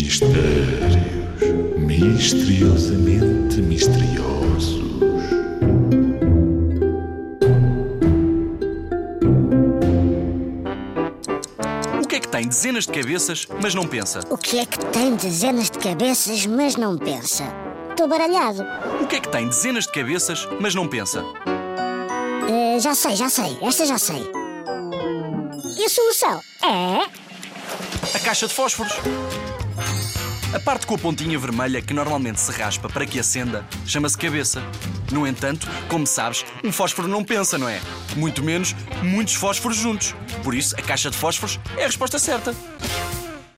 Mistérios misteriosamente misteriosos. O que é que tem dezenas de cabeças, mas não pensa? O que é que tem dezenas de cabeças, mas não pensa? Estou baralhado. O que é que tem dezenas de cabeças, mas não pensa? Eh, já sei, já sei. Esta já sei. E a solução é. A caixa de fósforos. A parte com a pontinha vermelha que normalmente se raspa para que acenda chama-se cabeça. No entanto, como sabes, um fósforo não pensa, não é? Muito menos muitos fósforos juntos. Por isso, a caixa de fósforos é a resposta certa.